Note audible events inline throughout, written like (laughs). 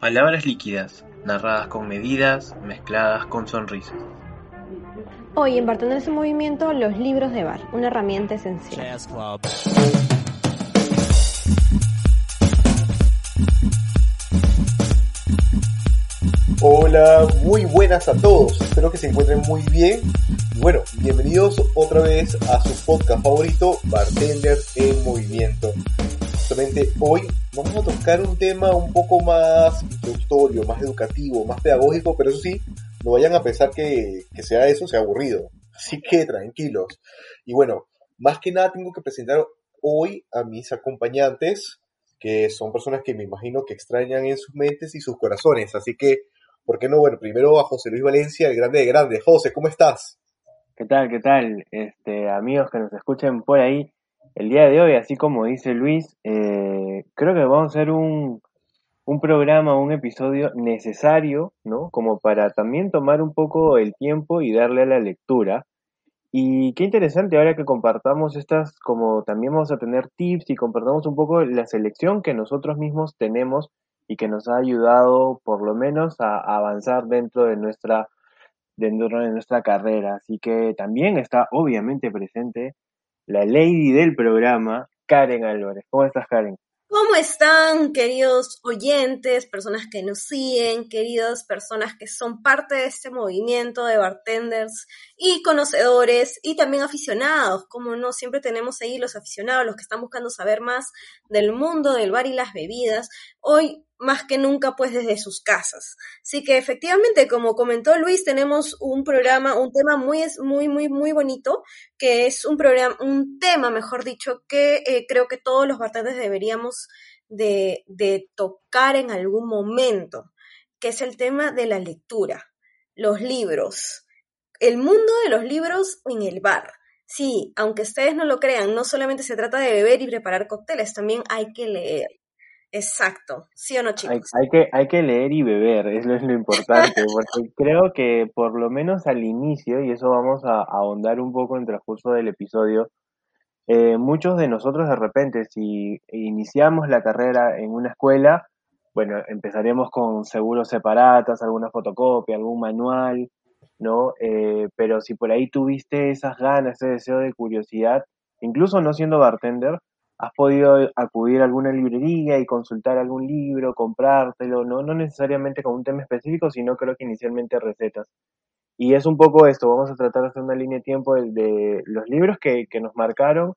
Palabras líquidas, narradas con medidas, mezcladas con sonrisas. Hoy en Bartenders en Movimiento, los libros de bar, una herramienta esencial. Hola, muy buenas a todos. Espero que se encuentren muy bien. Y bueno, bienvenidos otra vez a su podcast favorito, Bartenders en Movimiento. Justamente hoy vamos a tocar un tema un poco más introductorio, más educativo, más pedagógico, pero eso sí, no vayan a pensar que, que sea eso, sea aburrido. Así que tranquilos. Y bueno, más que nada tengo que presentar hoy a mis acompañantes, que son personas que me imagino que extrañan en sus mentes y sus corazones. Así que, ¿por qué no? Bueno, primero a José Luis Valencia, el grande de grande. José, ¿cómo estás? ¿Qué tal? ¿Qué tal? Este, amigos que nos escuchen por ahí, el día de hoy, así como dice Luis, eh, creo que vamos a hacer un, un programa, un episodio necesario, ¿no? Como para también tomar un poco el tiempo y darle a la lectura. Y qué interesante ahora que compartamos estas, como también vamos a tener tips y compartamos un poco la selección que nosotros mismos tenemos y que nos ha ayudado por lo menos a, a avanzar dentro de nuestra dentro de nuestra carrera. Así que también está obviamente presente la lady del programa, Karen Álvarez. ¿Cómo estás, Karen? ¿Cómo están, queridos oyentes, personas que nos siguen, queridas personas que son parte de este movimiento de bartenders y conocedores y también aficionados? Como no, siempre tenemos ahí los aficionados, los que están buscando saber más del mundo del bar y las bebidas. Hoy más que nunca pues desde sus casas. Así que efectivamente, como comentó Luis, tenemos un programa, un tema muy, muy, muy, muy bonito, que es un programa, un tema, mejor dicho, que eh, creo que todos los bartenders deberíamos de, de tocar en algún momento, que es el tema de la lectura, los libros, el mundo de los libros en el bar. Sí, aunque ustedes no lo crean, no solamente se trata de beber y preparar cócteles, también hay que leer. Exacto, ¿sí o no, chicos? Hay, hay, que, hay que leer y beber, (laughs) eso es lo importante, porque (laughs) creo que por lo menos al inicio, y eso vamos a, a ahondar un poco en el transcurso del episodio, eh, muchos de nosotros de repente, si iniciamos la carrera en una escuela, bueno, empezaremos con seguros separatas, alguna fotocopia, algún manual, ¿no? Eh, pero si por ahí tuviste esas ganas, ese deseo de curiosidad, incluso no siendo bartender, has podido acudir a alguna librería y consultar algún libro, comprártelo, no, no necesariamente con un tema específico, sino creo que inicialmente recetas. Y es un poco esto, vamos a tratar de hacer una línea de tiempo de, los libros que, que, nos marcaron.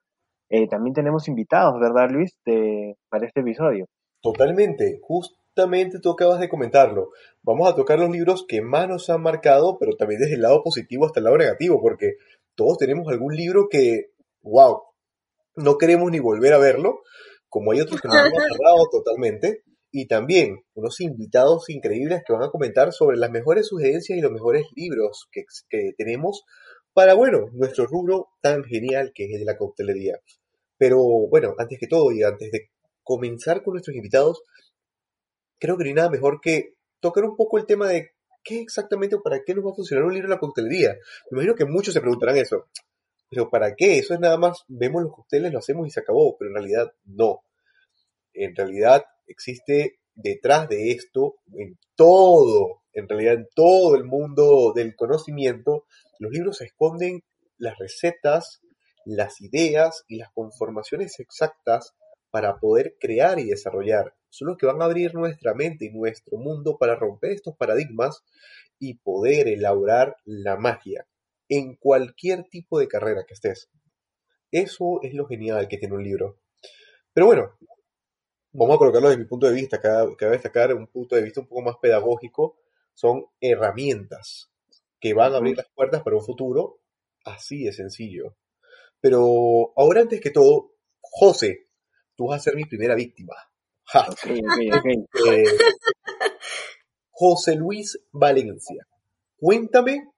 Eh, también tenemos invitados, ¿verdad Luis? De, para este episodio. Totalmente, justamente tú acabas de comentarlo. Vamos a tocar los libros que más nos han marcado, pero también desde el lado positivo hasta el lado negativo, porque todos tenemos algún libro que, wow, no queremos ni volver a verlo, como hay otros que nos han (laughs) cerrado totalmente, y también unos invitados increíbles que van a comentar sobre las mejores sugerencias y los mejores libros que, que tenemos para, bueno, nuestro rubro tan genial que es el de la coctelería. Pero bueno, antes que todo y antes de comenzar con nuestros invitados, creo que no hay nada mejor que tocar un poco el tema de qué exactamente o para qué nos va a funcionar un libro de la coctelería. Me imagino que muchos se preguntarán eso. Pero ¿para qué? Eso es nada más, vemos los cócteles, lo hacemos y se acabó, pero en realidad no. En realidad existe detrás de esto, en todo, en realidad en todo el mundo del conocimiento, los libros esconden las recetas, las ideas y las conformaciones exactas para poder crear y desarrollar. Son los que van a abrir nuestra mente y nuestro mundo para romper estos paradigmas y poder elaborar la magia en cualquier tipo de carrera que estés. Eso es lo genial que tiene un libro. Pero bueno, vamos a colocarlo desde mi punto de vista, cada, cada destacar un punto de vista un poco más pedagógico, son herramientas que van a abrir las puertas para un futuro así de sencillo. Pero ahora antes que todo, José, tú vas a ser mi primera víctima. (laughs) Ja. Okay, okay, okay. (laughs) Eh, José Luis Valencia, cuéntame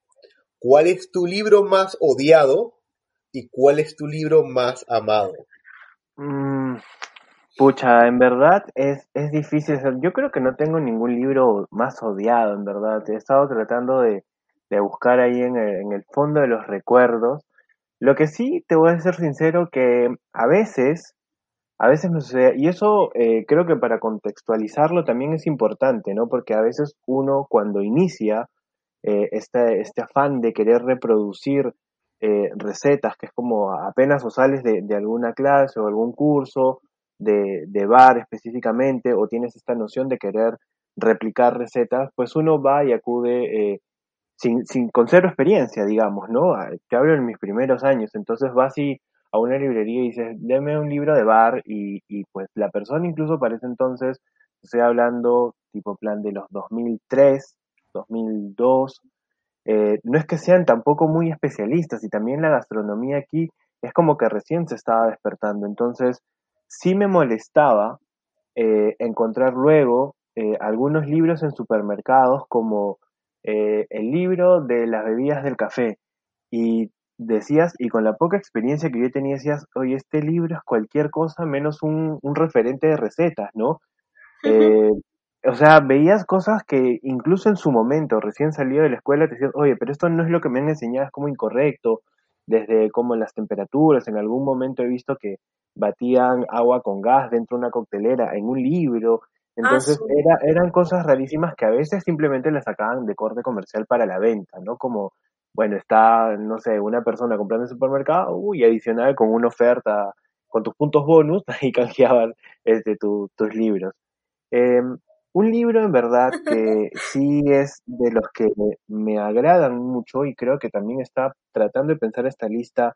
cuál es tu libro más odiado y cuál es tu libro más amado. Mm, pucha, en verdad es, es difícil. Yo creo que no tengo ningún libro más odiado, en verdad. He estado tratando de, de buscar ahí en el, en el fondo de los recuerdos. Lo que sí te voy a ser sincero que a veces a veces me sucede, y eso eh, creo que para contextualizarlo también es importante, ¿no? Porque a veces uno cuando inicia eh, este, afán de querer reproducir eh, recetas, que es como apenas o sales de, alguna clase o algún curso de, de, bar específicamente, o tienes esta noción de querer replicar recetas, pues uno va y acude sin, sin, con cero experiencia, digamos, ¿no? Te hablo en mis primeros años, entonces vas y a una librería y dices, deme un libro de bar y, y pues la persona incluso para ese entonces, estoy hablando tipo plan de los 2003, 2002, eh, no es que sean tampoco muy especialistas y también la gastronomía aquí es como que recién se estaba despertando, entonces sí me molestaba eh, encontrar luego eh, algunos libros en supermercados como el libro de las bebidas del café. Y decías, y con la poca experiencia que yo tenía, decías, oye, este libro es cualquier cosa menos un, un referente de recetas, ¿no? O sea, veías cosas que incluso en su momento, recién salido de la escuela, te decías, oye, pero esto no es lo que me han enseñado, es como incorrecto, desde como las temperaturas, en algún momento he visto que batían agua con gas dentro de una coctelera en un libro, entonces era, eran cosas rarísimas que a veces simplemente las sacaban de corte comercial para la venta, ¿no? Como bueno, está, no sé, una persona comprando en el supermercado, uy, adicional con una oferta, con tus puntos bonus, (laughs) ahí canjeaban este, tus libros. Em, un libro en verdad (laughs) que sí es de los que me, agradan mucho y creo que también está tratando de pensar esta lista,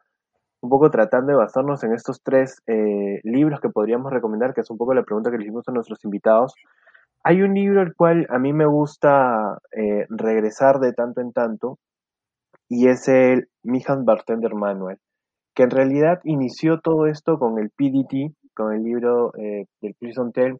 un poco tratando de basarnos en estos tres eh, libros que podríamos recomendar, que es un poco la pregunta que le hicimos a nuestros invitados. Hay un libro el cual a mí me gusta eh, regresar de tanto en tanto, y es el Mihan Bartender Manual, que en realidad inició todo esto con el PDT, con el libro eh, del Prison Term,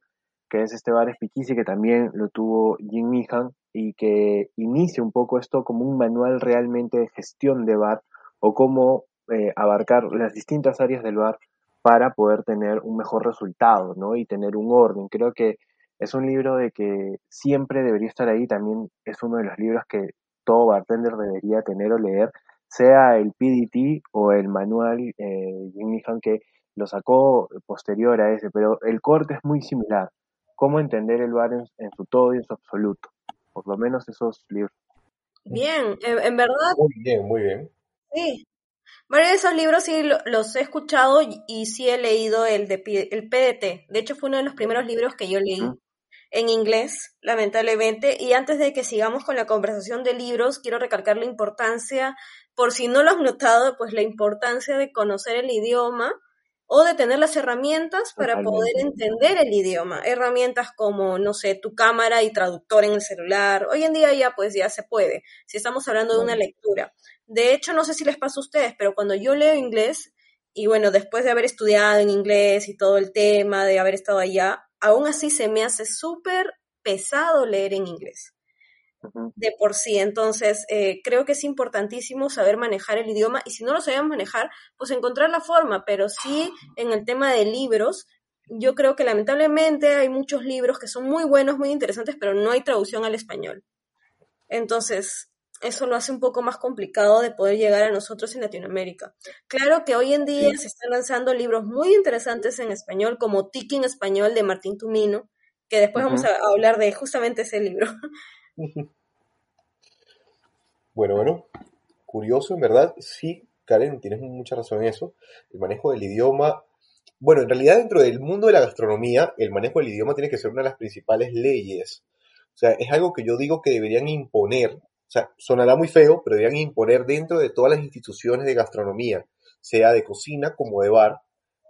que es este bar espiquici que también lo tuvo Jim Mihan y que inicia un poco esto como un manual realmente de gestión de bar o cómo eh, abarcar las distintas áreas del bar para poder tener un mejor resultado, ¿no? Y tener un orden. Creo que es un libro de que siempre debería estar ahí. También es uno de los libros que todo bartender debería tener o leer, sea el PDT o el manual eh, Jimmy que lo sacó posterior a ese, pero el corte es muy similar. Cómo entender el bar en, su todo y en su absoluto. Por lo menos esos libros. Bien, en, verdad. Muy bien, muy bien. Sí. Varios de esos libros sí los he escuchado y, sí he leído el de el PDT. De hecho, fue uno de los primeros libros que yo leí en inglés, lamentablemente. Y antes de que sigamos con la conversación de libros, quiero recalcar la importancia, por si no lo has notado, pues la importancia de conocer el idioma o de tener las herramientas para poder entender el idioma. Herramientas como, no sé, tu cámara y traductor en el celular. Hoy en día ya pues ya se puede, si estamos hablando de una lectura. De hecho, no sé si les pasa a ustedes, pero cuando yo leo inglés, y bueno, después de haber estudiado en inglés y todo el tema, de haber estado allá, aún así se me hace súper pesado leer en inglés de por sí. Entonces, eh, creo que es importantísimo saber manejar el idioma y si no lo sabemos manejar, pues encontrar la forma, pero sí en el tema de libros, yo creo que lamentablemente hay muchos libros que son muy buenos, muy interesantes, pero no hay traducción al español. Entonces, eso lo hace un poco más complicado de poder llegar a nosotros en Latinoamérica. Claro que hoy en día se están lanzando libros muy interesantes en español, como Tiki en español de Martín Tumino, que después vamos a, hablar de justamente ese libro. (laughs) (laughs) Bueno, bueno, curioso, en verdad, sí, Karen, tienes mucha razón en eso. El manejo del idioma, bueno, en realidad dentro del mundo de la gastronomía, el manejo del idioma tiene que ser una de las principales leyes. O sea, es algo que yo digo que deberían imponer o sea, sonará muy feo, pero deberían imponer dentro de todas las instituciones de gastronomía, sea de cocina como de bar,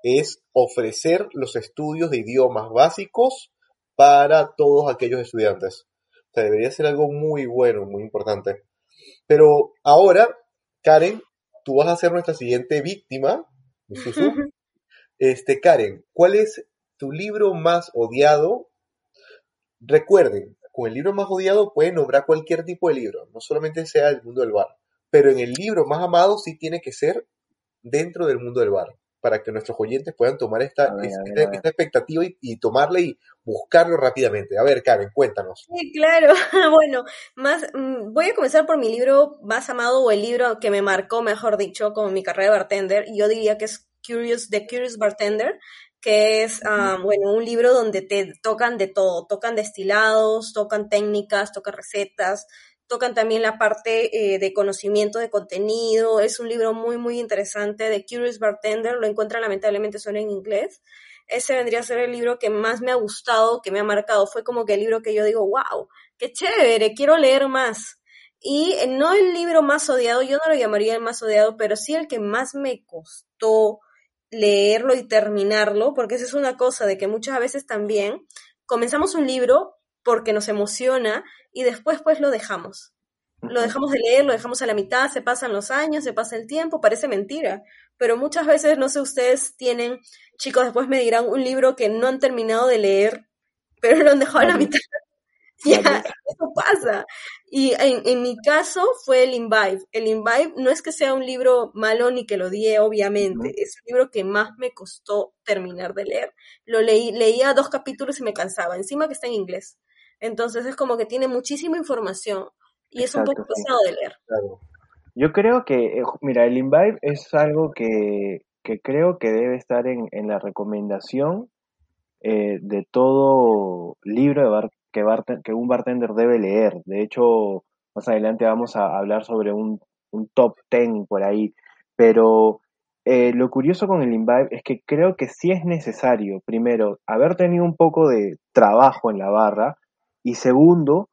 es ofrecer los estudios de idiomas básicos para todos aquellos estudiantes. Sea, debería ser algo muy bueno, muy importante. Pero ahora, Karen, tú vas a ser nuestra siguiente víctima. Este, Karen, ¿cuál es tu libro más odiado? Recuerden, con el libro más odiado puede nombrar cualquier tipo de libro, no solamente sea el mundo del bar, pero en el libro más amado sí tiene que ser dentro del mundo del bar, para que nuestros oyentes puedan tomar esta, A ver, esta, a ver, a ver. esta expectativa y, y tomarla y buscarlo rápidamente. A ver, Karen, cuéntanos. Sí, claro. (laughs) Bueno, más mm, voy a comenzar por mi libro más amado o el libro que me marcó, mejor dicho, como mi carrera de bartender. Y yo diría que es Curious, The Curious Bartender, que es, ah, bueno, un libro donde te tocan de todo, tocan destilados, tocan técnicas, tocan recetas, tocan también la parte eh, de conocimiento de contenido. Es un libro muy, muy interesante. The Curious Bartender, lo encuentran lamentablemente solo en inglés. Ese vendría a ser el libro que más me ha gustado, que me ha marcado. Fue como que el libro que yo digo, wow, qué chévere, quiero leer más. Y eh, no el libro más odiado, yo no lo llamaría el más odiado, pero sí el que más me costó leerlo y terminarlo, porque esa es una cosa de que muchas veces también comenzamos un libro porque nos emociona y después pues lo dejamos. Lo dejamos de leer, lo dejamos a la mitad, se pasan los años, se pasa el tiempo, parece mentira, pero muchas veces, no sé, ustedes tienen, chicos, después me dirán un libro que no han terminado de leer, pero lo han dejado a la mitad. (laughs) Ya, eso pasa. Y en, en mi caso fue el Imbibe. El Imbibe no es que sea un libro malo ni que lo odié, obviamente. Es un libro que más me costó terminar de leer. Lo leí, leía dos capítulos y me cansaba. Encima que está en inglés. Entonces es como que tiene muchísima información y es un poco pesado de leer. Claro. Yo creo que, eh, mira, el Imbibe es algo que, que creo que debe estar en, en la recomendación eh, de todo libro de bar- que, barten- que un bartender debe leer. De hecho, más adelante vamos a hablar sobre un, un top 10 por ahí. Pero eh, lo curioso con el Imbibe es que creo que sí es necesario, primero, haber tenido un poco de trabajo en la barra y segundo,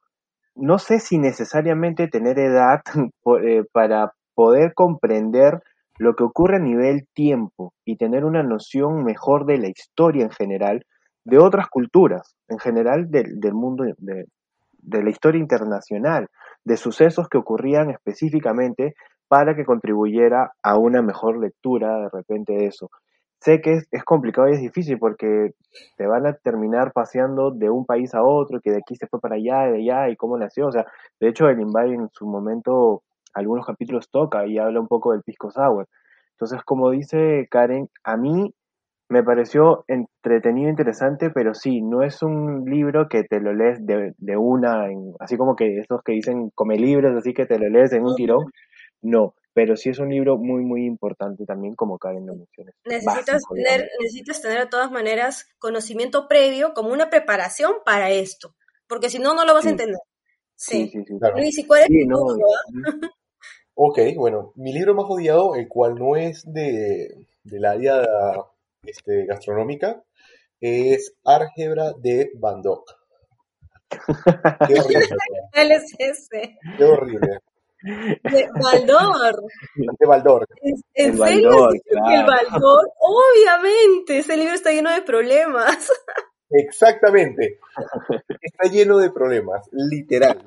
no sé si necesariamente tener edad (laughs) eh, para poder comprender lo que ocurre a nivel tiempo y tener una noción mejor de la historia en general, de otras culturas, en general del, del mundo, de, de la historia internacional, de sucesos que ocurrían específicamente para que contribuyera a una mejor lectura de repente de eso. Sé que es, es complicado y es difícil porque te van a terminar paseando de un país a otro, que de aquí se fue para allá, de allá, y cómo nació. O sea, de hecho, el Invite en su momento, algunos capítulos toca y habla un poco del pisco sour. Entonces, como dice Karen, a mí me pareció entretenido, interesante, pero sí, no es un libro que te lo lees de, de una, en- así como que esos que dicen come libros, así que te lo lees en un tirón. No, pero sí es un libro muy, muy importante también, como Karen lo menciona. Necesitas Básico, tener, necesitas tener de todas maneras conocimiento previo como una preparación para esto, porque si no, no lo vas a Sí. entender. Sí, Sí. sí, sí. Claro. Luis, ¿y cuál es Sí, tu no, libro, ah? (laughs) Ok, bueno, mi libro más odiado, el cual no es de, del área este, gastronómica, es Álgebra de Van Gogh. (laughs) Qué horrible, ¿Cuál es ese? qué horrible. De Baldor. (laughs) De Baldor. ¿En El serio Baldor, el. Baldor? Obviamente, ese libro está lleno de problemas. (laughs) Exactamente. Está lleno de problemas, literal.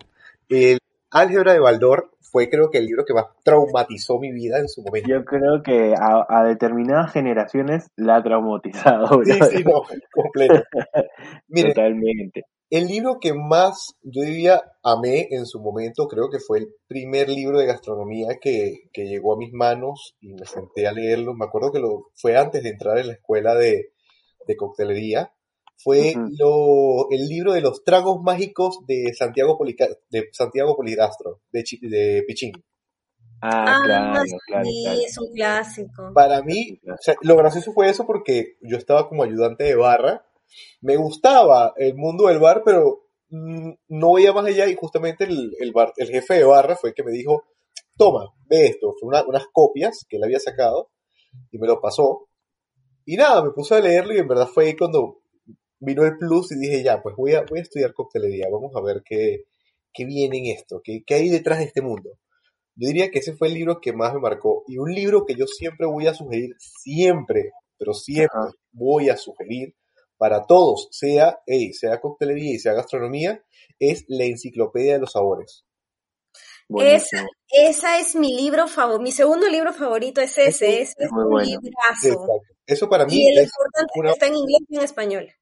El Álgebra de Baldor fue creo que el libro que más traumatizó mi vida en su momento. Yo creo que a, a determinadas generaciones la ha traumatizado, Sí, sí, no, completo. (laughs) Totalmente. El libro que más, yo diría, amé en su momento, creo que fue el primer libro de gastronomía que, que llegó a mis manos y me senté a leerlo. Me acuerdo que lo fue antes de entrar en la escuela de, de coctelería. Fue lo, el libro de los tragos mágicos de Santiago, Polica- de Santiago Poligastro, de, de Pichín. Ah, claro, sí, claro, claro. es un clásico. Para mí, o sea, lo gracioso fue eso porque yo estaba como ayudante de barra. Me gustaba el mundo del bar, pero mm, no veía más allá y justamente el, el, bar, el jefe de barra fue el que me dijo, toma, ve esto. Fue una- unas copias que él había sacado y me lo pasó. Y nada, me puse a leerlo y en verdad fue ahí cuando vino el plus y dije, ya, pues voy a, voy a estudiar coctelería, vamos a ver qué, qué viene en esto, qué, qué hay detrás de este mundo. Yo diría que ese fue el libro que más me marcó y un libro que yo siempre voy a sugerir, siempre, pero siempre Ajá. voy a sugerir para todos, sea, hey, sea coctelería y sea gastronomía, es la enciclopedia de los sabores. Esa es mi libro favorito, mi segundo libro favorito es ese, ese es muy un bueno. librazo. Exacto. Eso para mí Y el es importante es una- que está en inglés y en español.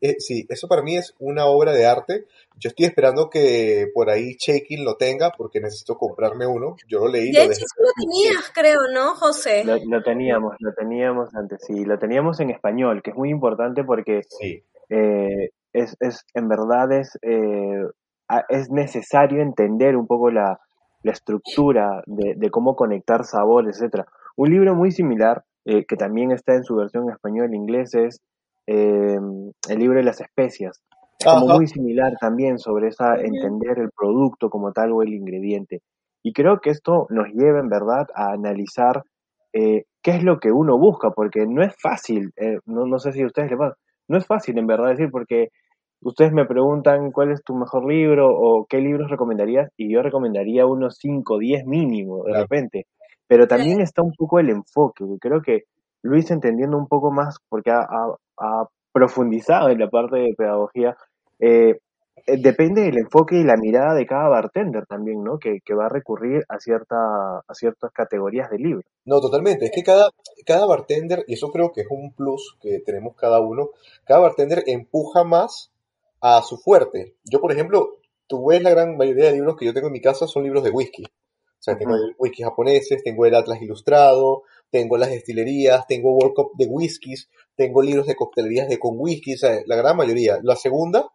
Eh, sí, eso para mí es una obra de arte. Yo estoy esperando que por ahí Shaking lo tenga porque necesito comprarme uno. Yo lo leí. De lo hecho, lo tenías, creo, ¿no, José? Lo, lo teníamos, lo teníamos antes, sí, lo teníamos en español, que es muy importante porque Sí, eh, es, es, en verdad es, eh, es necesario entender un poco la, la estructura de, de cómo conectar sabores, etcétera. Un libro muy similar, eh, que también está en su versión en español e inglés, es eh, el libro de las especias. Es como Ajá. muy similar también sobre esa entender el producto como tal o el ingrediente. Y creo que esto nos lleva en verdad a analizar eh, qué es lo que uno busca, porque no es fácil, eh, no, no sé si a ustedes les pasa, no es fácil en verdad decir, porque ustedes me preguntan cuál es tu mejor libro o qué libros recomendarías, y yo recomendaría unos 5, 10 mínimo de Claro. repente. Pero también está un poco el enfoque, que creo que Luis entendiendo un poco más, porque ha, ha- ha profundizado en la parte de pedagogía, eh, eh, depende del enfoque y la mirada de cada bartender también, ¿no? Que, que va a recurrir a, cierta, a ciertas categorías de libros. No, totalmente. Es que cada, cada bartender, y eso creo que es un plus que tenemos cada uno, cada bartender empuja más a su fuerte. Yo, por ejemplo, tú ves la gran mayoría de libros que yo tengo en mi casa son libros de whisky. O sea, tengo el whisky japoneses, tengo el Atlas Ilustrado, tengo las destilerías, tengo World Cup de whiskies, tengo libros de coctelerías de con whisky, la gran mayoría. La segunda,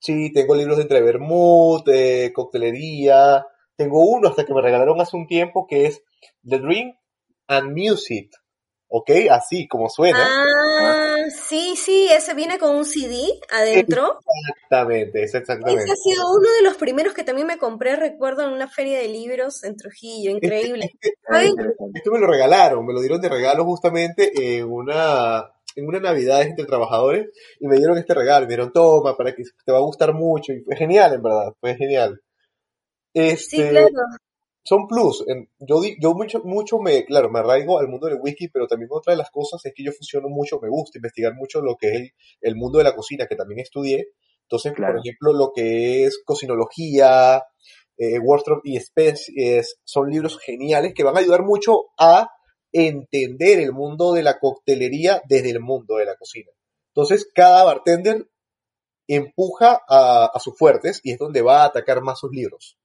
sí, tengo libros de entre vermouth, coctelería, tengo uno hasta que me regalaron hace un tiempo que es The Drink and Music, ¿ok? Así como suena. Ah, sí, sí, ese viene con un CD adentro. Exactamente, es Ese exactamente. ha sido uno de los primeros que también me compré, recuerdo, en una feria de libros en Trujillo, increíble. Ah, Ay, interesante. Esto me lo regalaron, me lo dieron de regalo justamente en una, en una Navidad entre trabajadores y me dieron este regalo, me dieron toma para que te va a gustar mucho y fue genial en verdad, fue genial. Sí, Este, claro. Son plus. En- yo, di- yo mucho, mucho me, claro, me arraigo al mundo del whisky, pero también otra de las cosas es que yo fusiono mucho, me gusta investigar mucho lo que es el, el mundo de la cocina, que también estudié. Entonces, por ejemplo, lo que es cocinología, eh, y especies, son libros geniales que van a ayudar mucho a entender el mundo de la coctelería desde el mundo de la cocina. Entonces, cada bartender empuja a, a sus fuertes y es donde va a atacar más sus libros.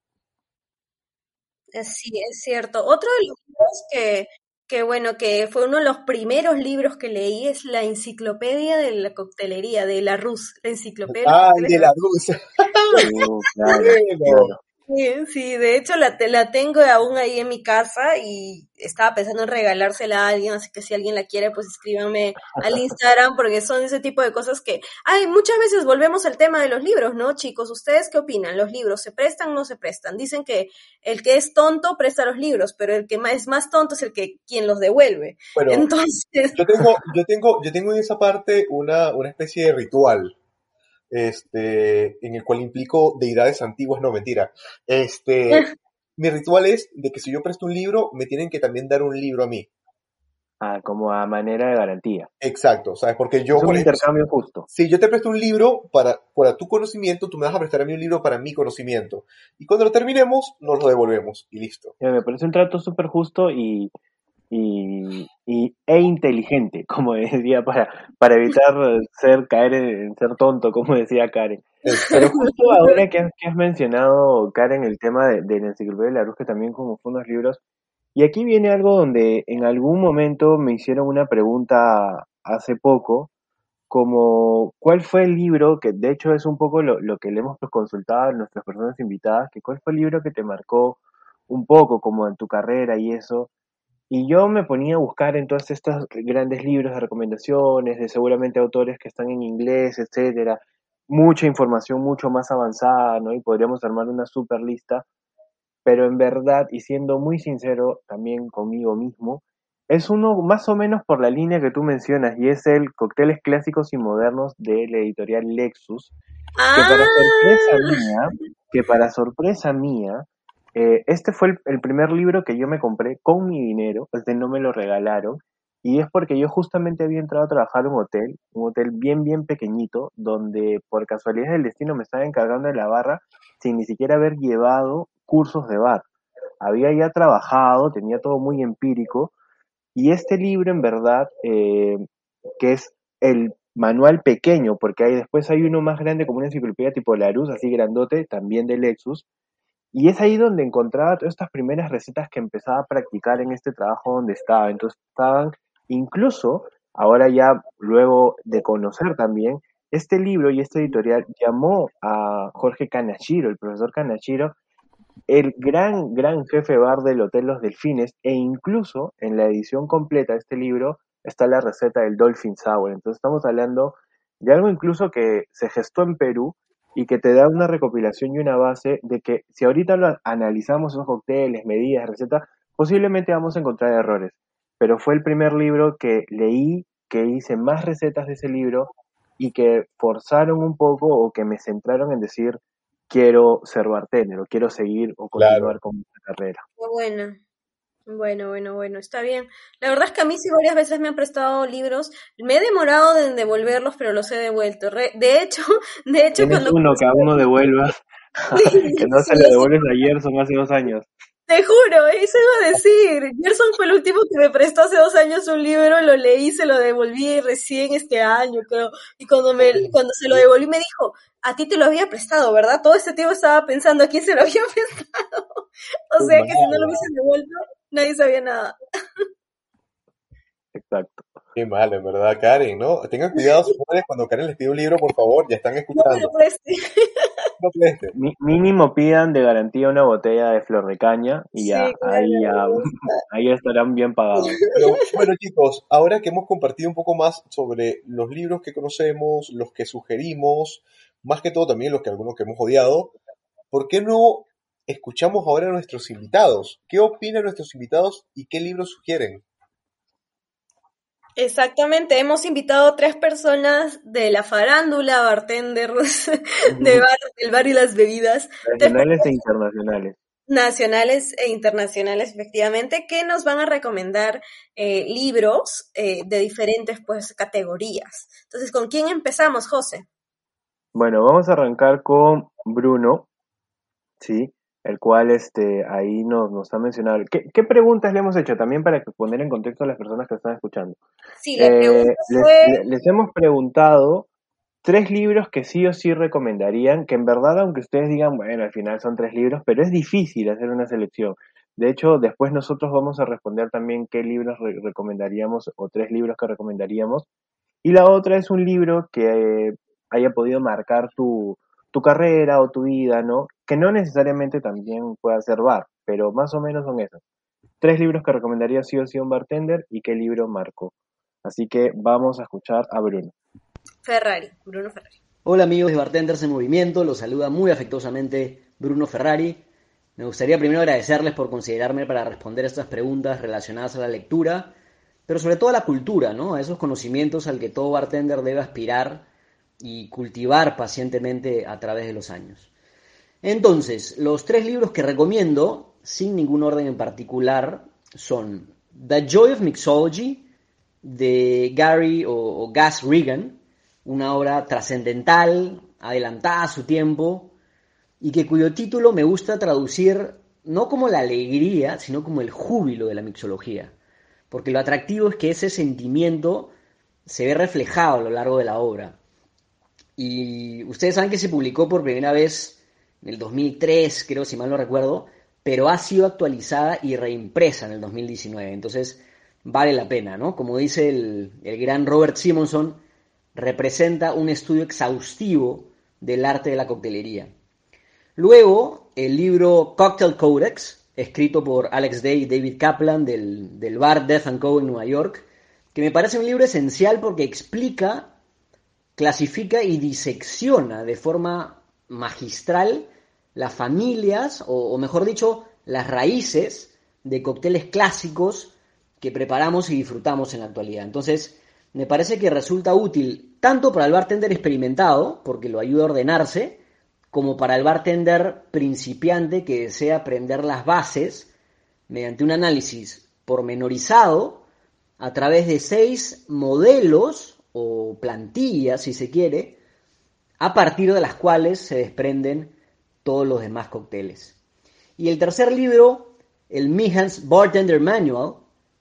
Sí, es cierto. Otro de los libros que, que, bueno, que fue uno de los primeros libros que leí es la enciclopedia de la coctelería, de la Rus, la enciclopedia Ah, el de la (laughs) (laughs) claro, claro. Sí, sí, de hecho la, te- la tengo aún ahí en mi casa y estaba pensando en regalársela a alguien, así que si alguien la quiere, pues escríbanme al (laughs) Instagram porque son ese tipo de cosas que, ay, muchas veces volvemos al tema de los libros, ¿no, chicos? ¿Ustedes qué opinan? ¿Los libros se prestan o no se prestan? Dicen que el que es tonto presta los libros, pero el que es más tonto es el que quien los devuelve. Bueno, Entonces, yo tengo, yo tengo, yo tengo en esa parte una, una especie de ritual, este, en el cual implico deidades antiguas, no mentira. Este, (laughs) mi ritual es de que si yo presto un libro, me tienen que también dar un libro a mí. Ah, como a manera de garantía. Exacto, ¿sabes? Porque yo, es un por ejemplo, intercambio justo. si yo te presto un libro para, para tu conocimiento, tú me vas a prestar a mí un libro para mi conocimiento. Y cuando lo terminemos, nos lo devolvemos y listo. Me parece un trato súper justo y, y, y- e inteligente, (laughs) como decía, para, para evitar ser caer en, ser tonto, como decía Karen. Pero justo ahora que has, mencionado, Karen, el tema de, de la enciclopedia de la Luz, también como fue unos libros, y aquí viene algo donde en algún momento me hicieron una pregunta hace poco, como cuál fue el libro, que de hecho es un poco lo, lo que le hemos consultado a nuestras personas invitadas, que cuál fue el libro que te marcó un poco como en tu carrera y eso. Y yo me ponía a buscar en todos estos grandes libros de recomendaciones, de seguramente autores que están en inglés, etcétera, mucha información mucho más avanzada, ¿no? Y podríamos armar una super lista, pero en verdad, y siendo muy sincero también conmigo mismo, es uno más o menos por la línea que tú mencionas, y es el Cócteles Clásicos y Modernos de la editorial Lexus, que para sorpresa ah, mía, que para sorpresa mía, eh, este fue el, primer libro que yo me compré con mi dinero, este no me lo regalaron, y es porque yo justamente había entrado a trabajar en un hotel, un hotel bien, bien pequeñito, donde por casualidad del destino me estaba encargando de la barra sin ni siquiera haber llevado cursos de bar. Había ya trabajado, tenía todo muy empírico, y este libro en verdad, eh, que es el manual pequeño, porque hay, después hay uno más grande como una enciclopedia tipo Larousse, así grandote, también de Lexus, y es ahí donde encontraba todas estas primeras recetas que empezaba a practicar en este trabajo donde estaba. Entonces estaban, incluso, ahora ya luego de conocer también, este libro y esta editorial llamó a Jorge Kanashiro, el profesor Kanashiro, el gran, gran jefe bar del Hotel Los Delfines, e incluso en la edición completa de este libro está la receta del Dolphin Sour. Entonces estamos hablando de algo incluso que se gestó en Perú y que te da una recopilación y una base de que si ahorita lo analizamos esos cócteles, medidas, recetas, posiblemente vamos a encontrar errores. Pero fue el primer libro que leí, que hice más recetas de ese libro y que forzaron un poco o que me centraron en decir quiero ser bartender o quiero seguir o continuar con mi carrera. bueno. Bueno, bueno, bueno, está bien. La verdad es que a mí sí varias veces me han prestado libros. Me he demorado en devolverlos, pero los he devuelto. de hecho, (laughs) de hecho cuando... uno que a uno devuelva, (laughs) que no se le devuelves ayer, son hace dos años. Te juro, eso iba a decir. Gerson fue el último que me prestó hace dos años un libro, lo leí, se lo devolví recién este año, creo. Y cuando me, cuando se lo devolví me dijo, a ti te lo había prestado, ¿verdad? Todo este tiempo estaba pensando a quién se lo había (laughs) prestado. o sea que si no lo hubiesen devuelto, nadie sabía nada. Exacto. Qué mal, en verdad, Karen, ¿no? Tengan cuidado, (laughs) cuando Karen les pide un libro, por favor, ya están escuchando. No preste. mínimo pidan de garantía una botella de flor de caña y ya, ahí, (laughs) ahí estarán bien pagados. bueno chicos, ahora que hemos compartido un poco más sobre los libros que conocemos, los que sugerimos, más que todo también los que algunos que hemos odiado, ¿por qué no escuchamos ahora a nuestros invitados? ¿Qué opinan nuestros invitados y qué libros sugieren? Exactamente, hemos invitado a tres personas de la farándula, bartenders (laughs) de bar, del bar y las bebidas. Nacionales e internacionales. Nacionales e internacionales, efectivamente, que nos van a recomendar eh, libros eh, de diferentes pues, categorías. Entonces, ¿con quién empezamos, José? Bueno, vamos a arrancar con Bruno, ¿sí? El cual este, ahí nos, nos ha mencionado. ¿Qué, preguntas le hemos hecho también para poner en contexto a las personas que están escuchando? Sí, eh, les, hemos preguntado tres libros que sí o sí recomendarían, que en verdad, aunque ustedes digan, bueno, al final son tres libros, pero es difícil hacer una selección. De hecho, después nosotros vamos a responder también qué libros recomendaríamos o tres libros que recomendaríamos. Y la otra es un libro que haya podido marcar tu, tu carrera o tu vida, ¿no? Que no necesariamente también pueda ser bar, pero más o menos son esos. Tres libros que recomendaría sí o sí un bartender y qué libro marcó. Así que vamos a escuchar a Bruno. Ferrari, Bruno Ferrari. Hola amigos de Bartenders en Movimiento, los saluda muy afectuosamente Bruno Ferrari. Me gustaría primero agradecerles por considerarme para responder estas preguntas relacionadas a la lectura, pero sobre todo a la cultura, ¿no? A esos conocimientos al que todo bartender debe aspirar y cultivar pacientemente a través de los años. Entonces, los tres libros que recomiendo, sin ningún orden en particular, son The Joy of Mixology, de Gary o, Gas Regan, una obra trascendental, adelantada a su tiempo, y que cuyo título me gusta traducir no como la alegría, sino como el júbilo de la mixología. Porque lo atractivo es que ese sentimiento se ve reflejado a lo largo de la obra. Y ustedes saben que se publicó por primera vez en el 2003, creo si mal no recuerdo, pero ha sido actualizada y reimpresa en el 2019. Entonces vale la pena, ¿no? Como dice el, el gran Robert Simonson, representa un estudio exhaustivo del arte de la coctelería. Luego, el libro Cocktail Codex, escrito por Alex Day y David Kaplan del, del bar Death and Co. en Nueva York, que me parece un libro esencial porque explica clasifica y disecciona de forma magistral las familias, o, mejor dicho, las raíces de cócteles clásicos que preparamos y disfrutamos en la actualidad. Entonces, me parece que resulta útil tanto para el bartender experimentado, porque lo ayuda a ordenarse, como para el bartender principiante que desea aprender las bases mediante un análisis pormenorizado a través de seis modelos o plantillas, si se quiere, a partir de las cuales se desprenden todos los demás cócteles. Y el tercer libro, el Meehan's Bartender Manual,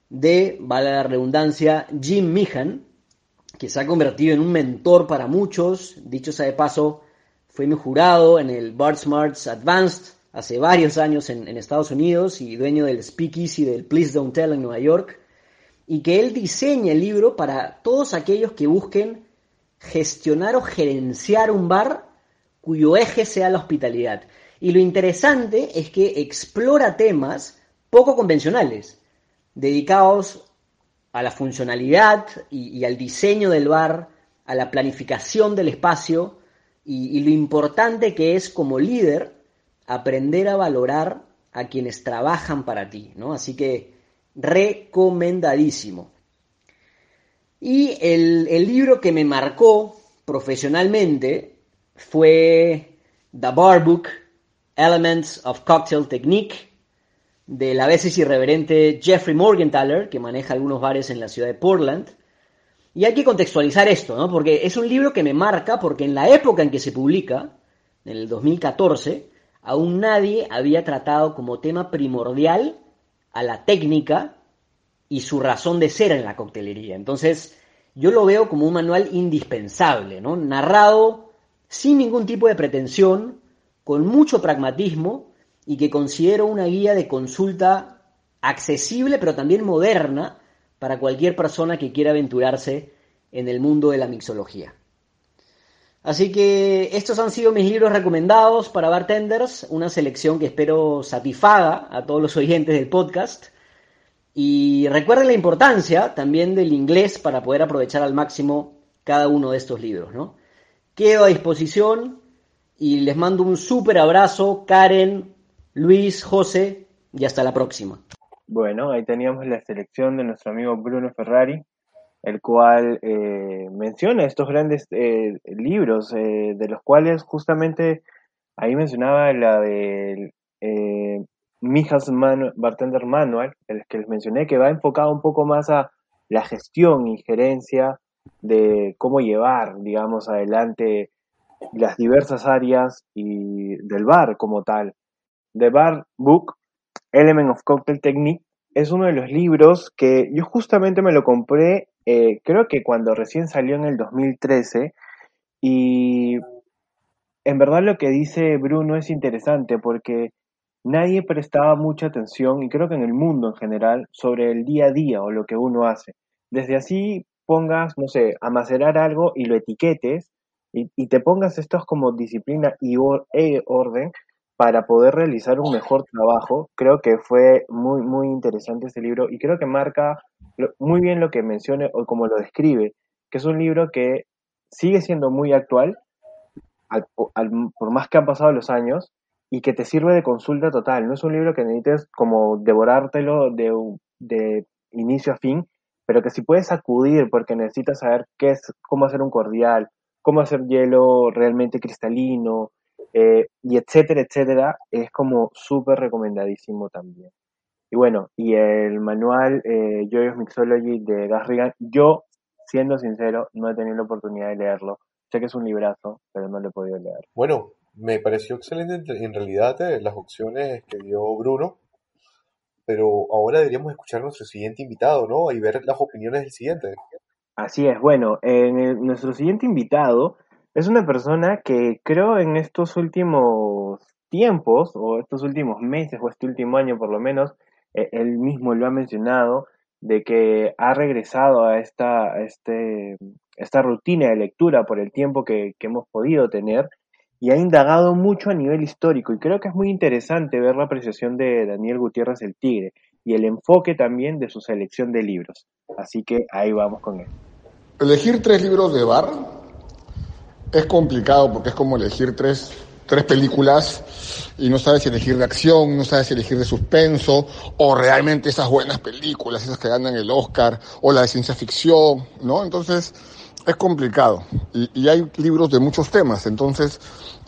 de, vale la redundancia, Jim Meehan, que se ha convertido en un mentor para muchos. Dicho sea de paso, fue mi jurado en el Bart Smarts Advanced hace varios años en, en Estados Unidos y dueño del Speakeasy del Please Don't Tell en Nueva York. Y que él diseña el libro para todos aquellos que busquen gestionar o gerenciar un bar cuyo eje sea la hospitalidad. Y lo interesante es que explora temas poco convencionales, dedicados a la funcionalidad y, al diseño del bar, a la planificación del espacio y, y lo importante que es como líder aprender a valorar a quienes trabajan para ti, ¿no? Así que recomendadísimo. Y el, el libro que me marcó profesionalmente fue The Bar Book, Elements of Cocktail Technique, de la veces irreverente Jeffrey Morgenthaler, que maneja algunos bares en la ciudad de Portland. Y hay que contextualizar esto, ¿no? Porque es un libro que me marca porque en la época en que se publica, en el 2014, aún nadie había tratado como tema primordial a la técnica y su razón de ser en la coctelería. Entonces, yo lo veo como un manual indispensable, ¿no? Narrado sin ningún tipo de pretensión, con mucho pragmatismo y que considero una guía de consulta accesible pero también moderna para cualquier persona que quiera aventurarse en el mundo de la mixología. Así que estos han sido mis libros recomendados para bartenders, una selección que espero satisfaga a todos los oyentes del podcast. Y recuerden la importancia también del inglés para poder aprovechar al máximo cada uno de estos libros, ¿no? Quedo a disposición y les mando un súper abrazo, Karen, Luis, José, y hasta la próxima. Bueno, ahí teníamos la selección de nuestro amigo Bruno Ferrari, el cual eh, menciona estos grandes eh, libros, eh, de los cuales justamente ahí mencionaba la de Mijas Bartender Manual, el que les mencioné, que va enfocado un poco más a la gestión y gerencia de cómo llevar, digamos, adelante las diversas áreas y del bar como tal. The Bar Book, Element of Cocktail Technique, es uno de los libros que yo justamente me lo compré, eh, creo que cuando recién salió en el 2013, y en verdad lo que dice Bruno es interesante porque nadie prestaba mucha atención, y creo que en el mundo en general, sobre el día a día o lo que uno hace. Desde así pongas, no sé, a macerar algo y lo etiquetes y, te pongas estos como disciplina y e orden para poder realizar un mejor trabajo. Creo que fue muy, muy interesante este libro y creo que marca muy bien lo que menciona o como lo describe, que es un libro que sigue siendo muy actual, por más que han pasado los años, y que te sirve de consulta total. No es un libro que necesites como devorártelo de, de inicio a fin, pero que si puedes acudir porque necesitas saber qué es, cómo hacer un cordial, cómo hacer hielo realmente cristalino, eh, y etcétera, etcétera, es como súper recomendadísimo también. Y bueno, y el manual eh, Joyous Mixology de Gas yo, siendo sincero, no he tenido la oportunidad de leerlo. Sé que es un librazo, pero no lo he podido leer. Bueno, me pareció excelente en realidad eh, las opciones que dio Bruno pero ahora deberíamos escuchar a nuestro siguiente invitado, ¿no? Y ver las opiniones del siguiente. Así es, bueno, en nuestro siguiente invitado es una persona que creo en estos últimos tiempos, o estos últimos meses, o este último año por lo menos, eh, él mismo lo ha mencionado, de que ha regresado a esta, este, esta rutina de lectura por el tiempo que, que hemos podido tener y ha indagado mucho a nivel histórico y creo que es muy interesante ver la apreciación de Daniel Gutiérrez el Tigre y el enfoque también de su selección de libros. Así que ahí vamos con él. Elegir tres libros de bar es complicado porque es como elegir tres, tres películas y no sabes si elegir de acción, no sabes si elegir de suspenso o realmente esas buenas películas, esas que ganan el Oscar o la de ciencia ficción, ¿no? Entonces es complicado y, y, hay libros de muchos temas, entonces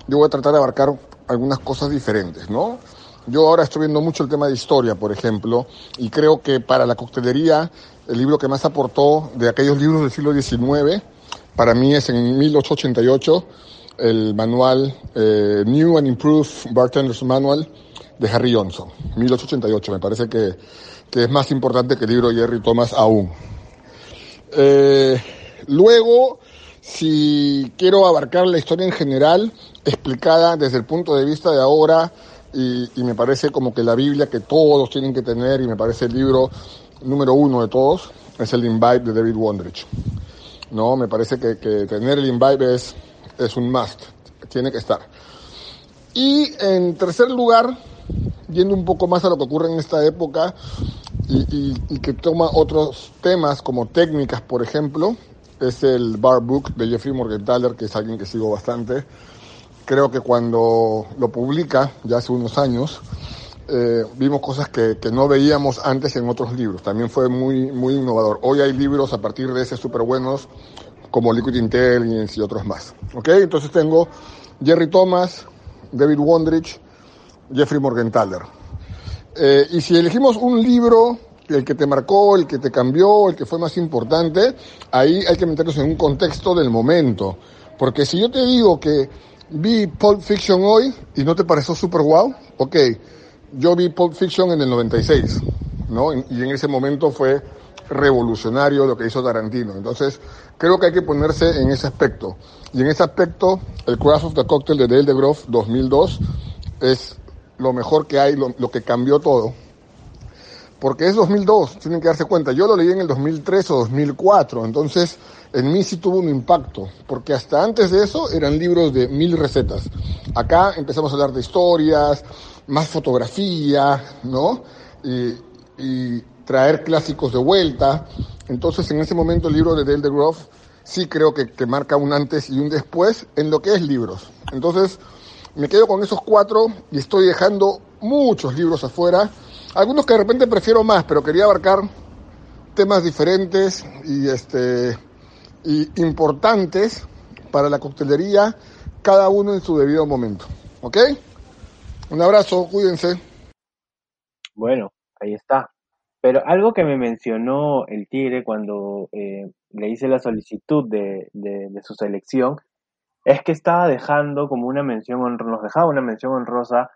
yo voy a tratar de abarcar algunas cosas diferentes, ¿no? Yo ahora estoy viendo mucho el tema de historia, por ejemplo, y creo que para la coctelería el libro que más aportó de aquellos libros del siglo XIX, para mí es en 1888 el manual eh, New and Improved Bartender's Manual de Harry Johnson, 1888, me parece que, que es más importante que el libro de Jerry Thomas aún. Eh, Luego, si quiero abarcar la historia en general, explicada desde el punto de vista de ahora, y, me parece como que la Biblia que todos tienen que tener, y me parece el libro número uno de todos, es el Invite de David Wondrich. No, me parece que, tener el Invite es, es un must, tiene que estar. Y en tercer lugar, yendo un poco más a lo que ocurre en esta época y que toma otros temas como técnicas, por ejemplo, es el Bar Book de Jeffrey Morgenthaler, que es alguien que sigo bastante. Creo que cuando lo publica, ya hace unos años, eh, vimos cosas que, que, no veíamos antes en otros libros. También fue muy, muy innovador. Hoy hay libros a partir de ese súper buenos, como Liquid Intelligence y otros más. ¿Ok? Entonces tengo Jerry Thomas, David Wondrich, Jeffrey Morgenthaler. Eh, y si elegimos un libro, el que te marcó, el que te cambió, el que fue más importante, ahí hay que meternos en un contexto del momento. Porque si yo te digo que vi Pulp Fiction hoy y no te pareció super wow, ok, yo vi Pulp Fiction en el 96, ¿no? Y en ese momento fue revolucionario lo que hizo Tarantino. Entonces, creo que hay que ponerse en ese aspecto. Y en ese aspecto, el Craft of the Cocktail de Dale DeGroff 2002 es lo mejor que hay, lo, que cambió todo. Porque es 2002, tienen que darse cuenta. Yo lo leí en el 2003 o 2004, entonces en mí sí tuvo un impacto, porque hasta antes de eso eran libros de mil recetas. Acá empezamos a hablar de historias, más fotografía, ¿no? Y, y traer clásicos de vuelta. Entonces en ese momento el libro de Dale DeGroff sí creo que, que marca un antes y un después en lo que es libros. Entonces, me quedo con esos cuatro y estoy dejando muchos libros afuera. Algunos que de repente prefiero más, pero quería abarcar temas diferentes y, este, y importantes para la coctelería, cada uno en su debido momento. ¿Ok? Un abrazo, cuídense. Bueno, ahí está. Pero algo que me mencionó el Tigre cuando eh, le hice la solicitud de, de, su selección es que estaba dejando como una mención nos dejaba una mención honrosa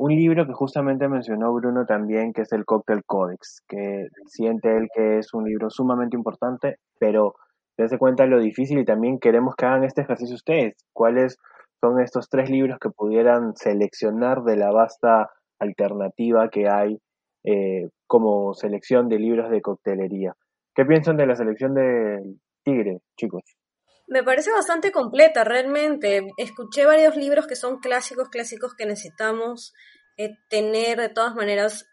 un libro que justamente mencionó Bruno también, que es el Cocktail Codex, que siente él que es un libro sumamente importante, pero dense cuenta lo difícil y también queremos que hagan este ejercicio ustedes. ¿Cuáles son estos tres libros que pudieran seleccionar de la vasta alternativa que hay eh, como selección de libros de coctelería? ¿Qué piensan de la selección del Tigre, chicos? Me parece bastante completa, realmente. Escuché varios libros que son clásicos, clásicos que necesitamos eh, tener de todas maneras,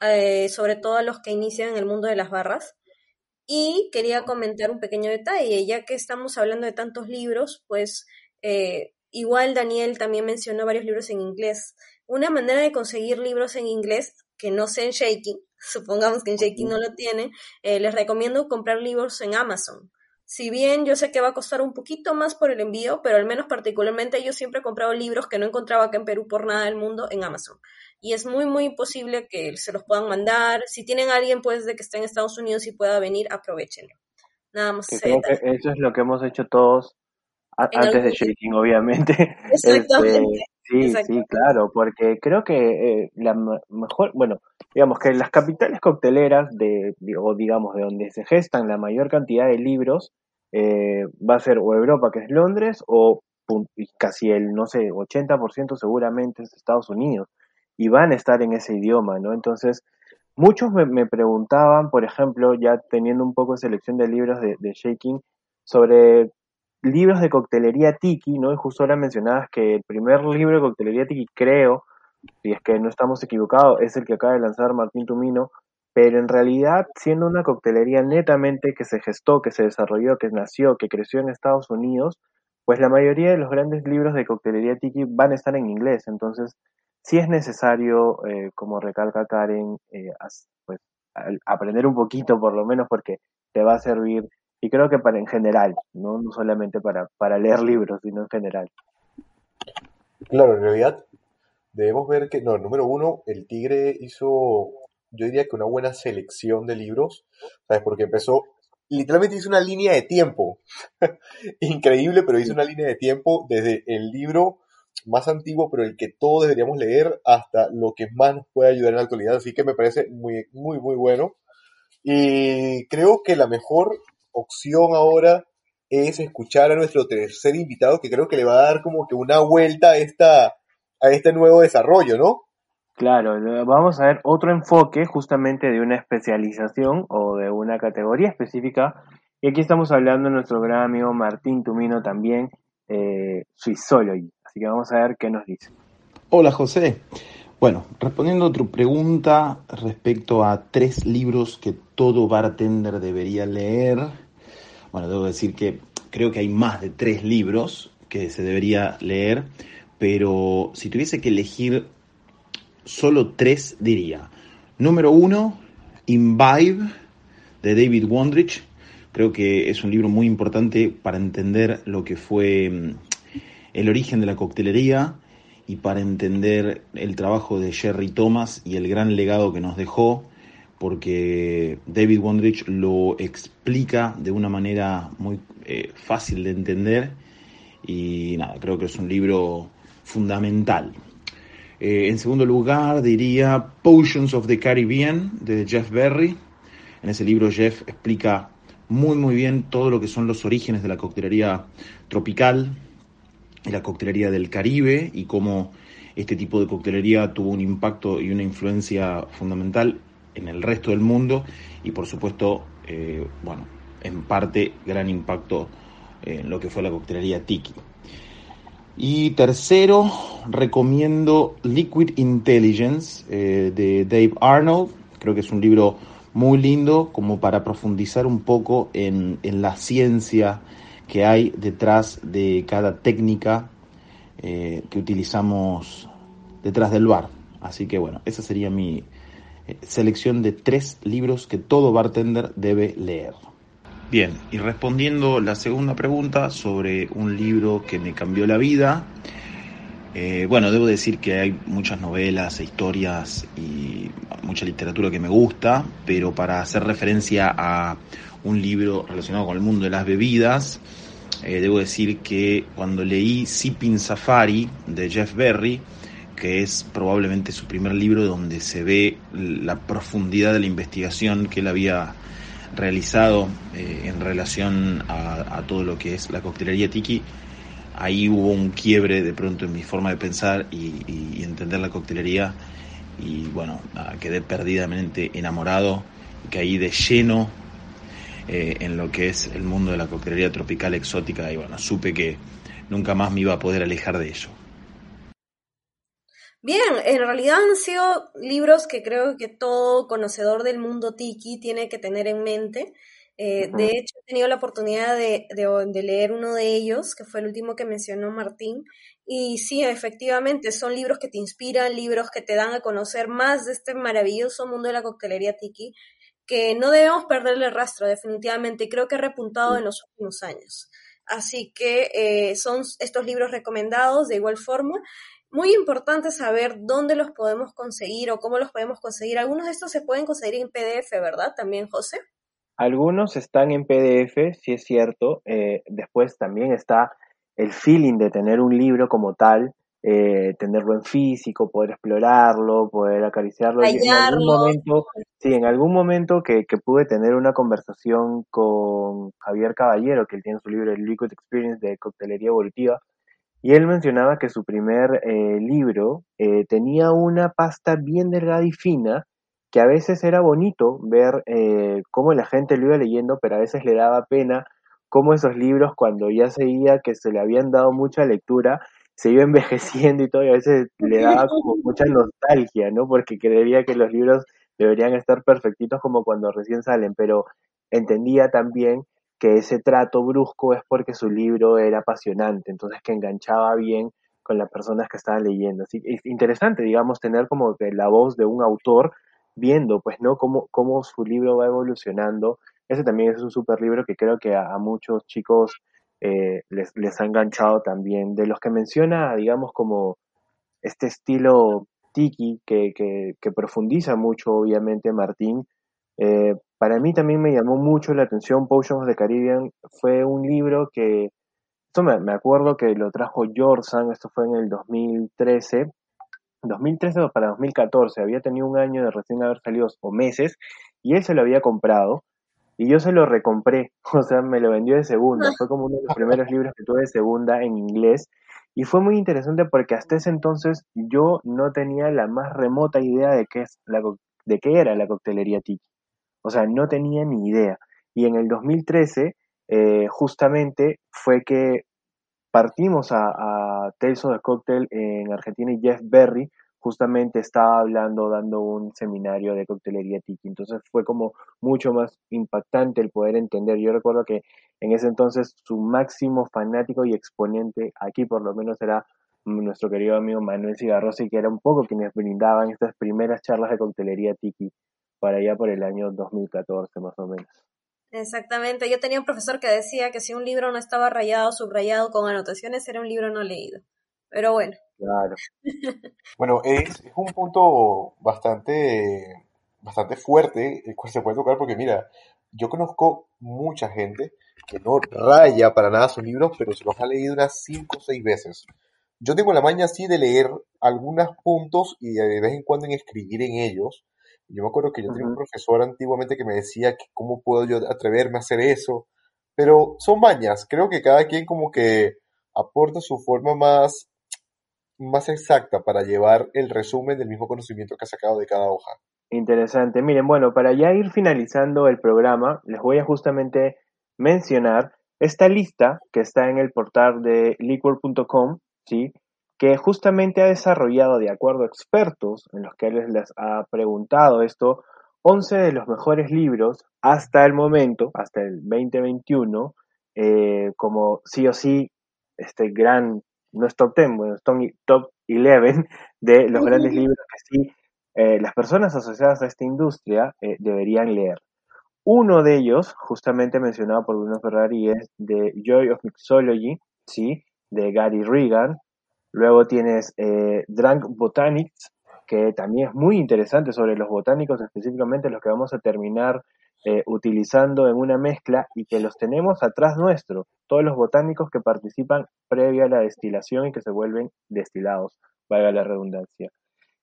eh, sobre todo los que inician en el mundo de las barras. Y quería comentar un pequeño detalle, ya que estamos hablando de tantos libros, pues eh, igual Daniel también mencionó varios libros en inglés. Una manera de conseguir libros en inglés que no sea en Shaking, (laughs) supongamos que en Shaking no lo tiene, les recomiendo comprar libros en Amazon si bien yo sé que va a costar un poquito más por el envío, pero al menos particularmente yo siempre he comprado libros que no encontraba acá en Perú por nada del mundo en Amazon. Y es muy, muy posible que se los puedan mandar. Si tienen a alguien pues de que esté en Estados Unidos y pueda venir, aprovechenlo. Nada más. Que creo que eso es lo que hemos hecho todos antes de Shaking, obviamente. (laughs) Exactamente. Este, sí, sí, claro, porque creo que eh, la mejor, bueno, digamos que las capitales cocteleras de, o digamos de donde se gestan la mayor cantidad de libros eh, va a ser o Europa, que es Londres, o casi el, no sé, 80% seguramente es Estados Unidos, y van a estar en ese idioma, ¿no? Entonces, muchos me, me preguntaban, por ejemplo, ya teniendo un poco de selección de libros de, de Shaking, sobre libros de coctelería tiki, ¿no? Y justo ahora mencionabas que el primer libro de coctelería tiki, creo, si es que no estamos equivocados, es el que acaba de lanzar Martín Tumino, pero en realidad siendo una coctelería netamente que se gestó, que se desarrolló, que nació, que creció en Estados Unidos, pues la mayoría de los grandes libros de coctelería tiki van a estar en inglés, entonces sí es necesario, eh, como recalca Karen, eh, pues aprender un poquito por lo menos porque te va a servir y creo que para en general, no, no solamente para, para leer libros, sino en general. Claro, en realidad debemos ver que, no, número uno, el Tigre hizo, yo diría que una buena selección de libros, ¿sabes? Porque empezó, literalmente hizo una línea de tiempo, (laughs) increíble, pero hizo una línea de tiempo desde el libro más antiguo, pero el que todos deberíamos leer, hasta lo que más nos puede ayudar en la actualidad, así que me parece muy, muy, muy bueno. Y creo que la mejor opción ahora es escuchar a nuestro tercer invitado que creo que le va a dar como que una vuelta a, esta, a este nuevo desarrollo, ¿no? Claro, vamos a ver otro enfoque justamente de una especialización o de una categoría específica. Y aquí estamos hablando de nuestro gran amigo Martín Tumino también, eh, Swissology. Así que vamos a ver qué nos dice. Hola José. Bueno, respondiendo a tu pregunta respecto a tres libros que todo bartender debería leer, bueno, debo decir que creo que hay más de tres libros que se debería leer, pero si tuviese que elegir solo tres diría. Número uno, Imbibe, de David Wondrich. Creo que es un libro muy importante para entender lo que fue mm, el origen de la coctelería y para entender el trabajo de Jerry Thomas y el gran legado que nos dejó, porque David Wondrich lo explica de una manera muy eh, fácil de entender y nada, creo que es un libro fundamental eh, en segundo lugar, diría Potions of the Caribbean de Jeff Berry. En ese libro Jeff explica muy muy bien todo lo que son los orígenes de la coctelería tropical y la coctelería del Caribe y cómo este tipo de coctelería tuvo un impacto y una influencia fundamental en el resto del mundo y por supuesto, eh, bueno, en parte gran impacto en lo que fue la coctelería tiki. Y tercero, recomiendo Liquid Intelligence eh, de Dave Arnold. Creo que es un libro muy lindo como para profundizar un poco en, la ciencia que hay detrás de cada técnica eh, que utilizamos detrás del bar. Así que bueno, esa sería mi selección de tres libros que todo bartender debe leer. Bien, y respondiendo la segunda pregunta sobre un libro que me cambió la vida, eh, bueno, debo decir que hay muchas novelas e historias y mucha literatura que me gusta, pero para hacer referencia a un libro relacionado con el mundo de las bebidas, eh, debo decir que cuando leí Sipping Safari de Jeff Berry, que es probablemente su primer libro donde se ve la profundidad de la investigación que él había realizado eh, en relación a, todo lo que es la coctelería tiki, ahí hubo un quiebre de pronto en mi forma de pensar y, entender la coctelería y bueno, quedé perdidamente enamorado y caí de lleno eh, en lo que es el mundo de la coctelería tropical exótica y bueno, supe que nunca más me iba a poder alejar de ello. Bien, en realidad han sido libros que creo que todo conocedor del mundo tiki tiene que tener en mente. Eh, de hecho, he tenido la oportunidad de, leer uno de ellos, que fue el último que mencionó Martín. Y sí, efectivamente, son libros que te inspiran, libros que te dan a conocer más de este maravilloso mundo de la coctelería tiki, que no debemos perderle el rastro, definitivamente. Creo que ha repuntado en los últimos años. Así que eh, son estos libros recomendados de igual forma muy importante saber dónde los podemos conseguir o cómo los podemos conseguir. Algunos de estos se pueden conseguir en PDF, ¿verdad? También, José. Algunos están en PDF, sí es cierto. Eh, después también está el feeling de tener un libro como tal, eh, tenerlo en físico, poder explorarlo, poder acariciarlo. En algún momento, sí, en algún momento que, que, pude tener una conversación con Javier Caballero, que él tiene su libro El Liquid Experience de Coctelería Evolutiva, y él mencionaba que su primer eh, libro eh, tenía una pasta bien delgada y fina, que a veces era bonito ver eh, cómo la gente lo iba leyendo, pero a veces le daba pena cómo esos libros, cuando ya se veía que se le habían dado mucha lectura, se iba (laughs) envejeciendo y todo, y a veces le daba como mucha nostalgia, ¿no? Porque creería que los libros deberían estar perfectitos como cuando recién salen, pero entendía también que ese trato brusco es porque su libro era apasionante, entonces que enganchaba bien con las personas que estaban leyendo. Así es interesante, digamos, tener como que la voz de un autor viendo, pues, ¿no? Cómo, cómo su libro va evolucionando. Ese también es un super libro que creo que a, muchos chicos eh, les, les ha enganchado también. De los que menciona, digamos, como este estilo tiki que, que, que profundiza mucho, obviamente, Martín, eh, para mí también me llamó mucho la atención Potions of the Caribbean. Fue un libro que, esto me, acuerdo que lo trajo Jorsan, esto fue en el 2013, 2013 o para 2014, había tenido un año de recién haber salido o meses, y él se lo había comprado. y yo se lo recompré, (laughs) o sea, me lo vendió de segunda, fue como uno de los primeros libros que tuve de segunda en inglés y fue muy interesante porque hasta ese entonces yo no tenía la más remota idea de qué, es la, de qué era la coctelería tiki. O sea, no tenía ni idea. Y en el 2013, eh, justamente, fue que partimos a, a Tales of the Cocktail en Argentina y Jeff Berry justamente estaba hablando, dando un seminario de coctelería tiki. Entonces fue como mucho más impactante el poder entender. Yo recuerdo que en ese entonces su máximo fanático y exponente aquí por lo menos era nuestro querido amigo Manuel Cigarrosi, que era un poco quienes brindaban estas primeras charlas de coctelería tiki para allá por el año 2014 más o menos. Exactamente, yo tenía un profesor que decía que si un libro no estaba rayado, subrayado con anotaciones, era un libro no leído. Pero bueno. Claro. (laughs) bueno, es, es, un punto bastante, bastante fuerte el cual se puede tocar porque mira, yo conozco mucha gente que no raya para nada sus libros, pero se los ha leído unas 5 o 6 veces. Yo tengo la maña así de leer algunos puntos y de vez en cuando en escribir en ellos. Yo me acuerdo que yo tenía un profesor antiguamente que me decía que cómo puedo yo atreverme a hacer eso. Pero son mañas. Creo que cada quien como que aporta su forma más, más exacta para llevar el resumen del mismo conocimiento que ha sacado de cada hoja. Interesante. Miren, bueno, para ya ir finalizando el programa, les voy a justamente mencionar esta lista que está en el portal de liquor.com, ¿sí? Que justamente ha desarrollado, de acuerdo a expertos en los que él les ha preguntado esto, 11 de los mejores libros hasta el momento, hasta el 2021, eh, como sí o sí, este gran, no es top 10, bueno, es top 11 de los grandes libros que sí eh, las personas asociadas a esta industria eh, deberían leer. Uno de ellos, justamente mencionado por Bruno Ferrari, es The Joy of Mixology, ¿sí? de Gary Regan. Luego tienes eh, Drunk Botanics, que también es muy interesante sobre los botánicos, específicamente los que vamos a terminar eh, utilizando en una mezcla y que los tenemos atrás nuestro, todos los botánicos que participan previa a la destilación y que se vuelven destilados, valga la redundancia.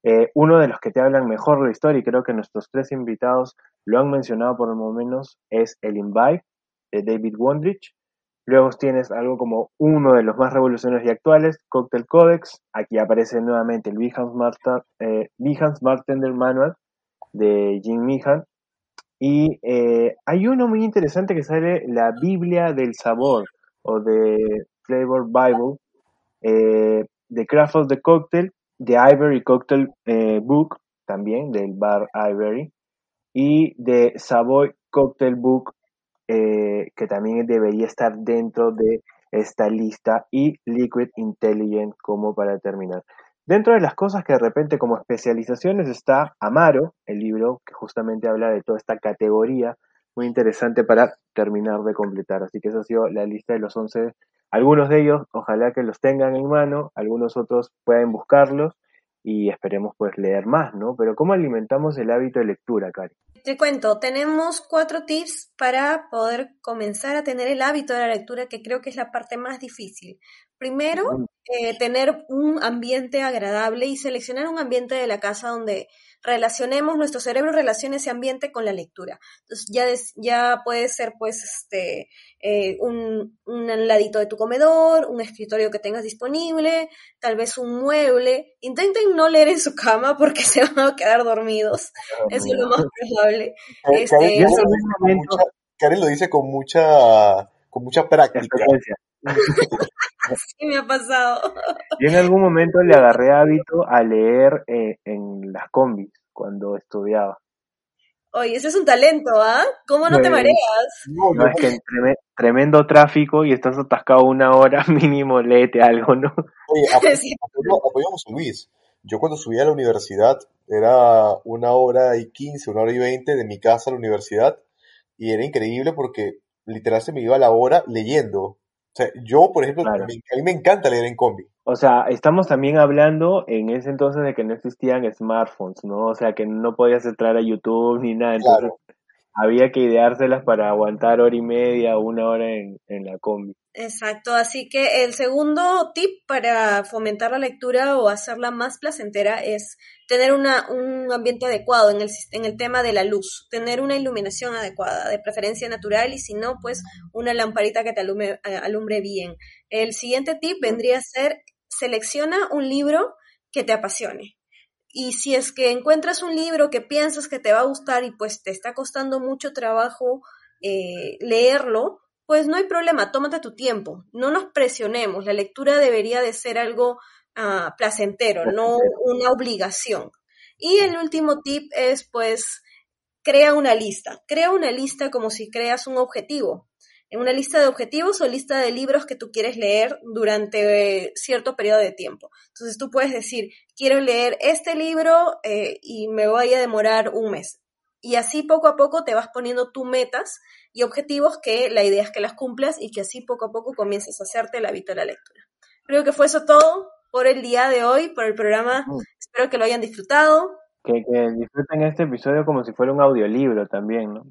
Eh, uno de los que te hablan mejor de la historia, y creo que nuestros tres invitados lo han mencionado por lo menos, es el Imbibe de David Wondrich. Luego tienes algo como uno de los más revolucionarios y actuales, Cocktail Codex. Aquí aparece nuevamente el Behance, Marta, eh, Manual de Jim Meehan. Y eh, hay uno muy interesante que sale, la Biblia del Sabor, o de Flavor Bible, eh, de Craft of the Cocktail, The Ivory Cocktail eh, Book, también del bar Ivory, y de Savoy Cocktail Book, que también debería estar dentro de esta lista, y Liquid Intelligent como para terminar. Dentro de las cosas que de repente como especializaciones está Amaro, el libro que justamente habla de toda esta categoría, muy interesante para terminar de completar. Así que esa ha sido la lista de los 11 algunos de ellos, ojalá que los tengan en mano, algunos otros pueden buscarlos y esperemos pues leer más, ¿no? Pero ¿cómo alimentamos el hábito de lectura, Cari? Te cuento, tenemos cuatro tips para poder comenzar a tener el hábito de la lectura, que creo que es la parte más difícil. Primero, eh, tener un ambiente agradable y seleccionar un ambiente de la casa donde relacionemos, nuestro cerebro relacione ese ambiente con la lectura. Entonces ya, ya puede ser pues este eh, un, un ladito de tu comedor, un escritorio que tengas disponible, tal vez un mueble. Intenten no leer en su cama porque (laughs) se van a quedar dormidos. Eso es lo más probable. Este, Karen, lo dice con mucha, con mucha práctica. (laughs) (laughs) Sí me ha pasado. Yo en algún momento le agarré hábito a leer eh, en las combis cuando estudiaba. Oye, ese es un talento, ¿ah? ¿Cómo no te mareas? No, es que en tremendo tráfico y estás atascado una hora, (laughs) mínimo léete algo, ¿no? Oye, apoyamos (laughs) a Luis. Yo cuando subía a la universidad era una hora y quince, una hora y veinte de mi casa a la universidad y era increíble porque literal se me iba la hora leyendo. O sea, yo, por ejemplo, a mí me encanta leer en combi. O sea, estamos también hablando en ese entonces de que no existían smartphones, ¿no? O sea, que no podías entrar a YouTube ni nada. Entonces, había que ideárselas para aguantar hora y media o una hora en, la combi. Exacto, así que el segundo tip para fomentar la lectura o hacerla más placentera es tener una, un ambiente adecuado en el, en el tema de la luz, tener una iluminación adecuada, de preferencia natural y si no, pues una lamparita que te alumbre, alumbre bien. El siguiente tip vendría a ser selecciona un libro que te apasione. Y si es que encuentras un libro que piensas que te va a gustar y pues te está costando mucho trabajo eh, leerlo, pues no hay problema, tómate tu tiempo, no nos presionemos, la lectura debería de ser algo ah, placentero, no una obligación. Y el último tip es pues crea una lista, crea una lista como si creas un objetivo, en una lista de objetivos o lista de libros que tú quieres leer durante cierto periodo de tiempo. Entonces tú puedes decir, quiero leer este libro eh, y me voy a demorar un mes. Y así poco a poco te vas poniendo tus metas y objetivos que la idea es que las cumplas y que así poco a poco comiences a hacerte el hábito de la lectura. Creo que fue eso todo por el día de hoy, por el programa. Mm. Espero que lo hayan disfrutado. Que, disfruten este episodio como si fuera un audiolibro también, ¿no?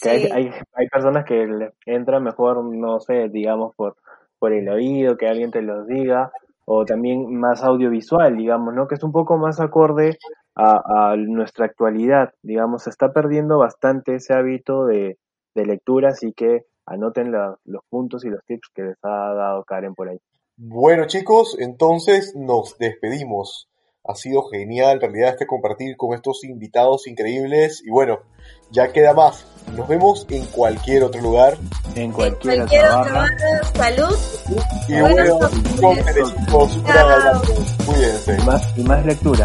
Que hay, hay, hay, personas que entran mejor, no sé, digamos, por, por el oído, que alguien te los diga, o también más audiovisual, digamos, ¿no? Que es un poco más acorde a, nuestra actualidad, digamos, se está perdiendo bastante ese hábito de, lectura, así que anoten los puntos y los tips que les ha dado Karen por ahí. Bueno chicos, entonces nos despedimos. Ha sido genial en realidad este compartir con estos invitados increíbles y bueno, ya queda más. Nos vemos en cualquier otro lugar. En cualquier, otra barra. Salud. Y bueno, chicos, Cuídense. Y más, y más lectura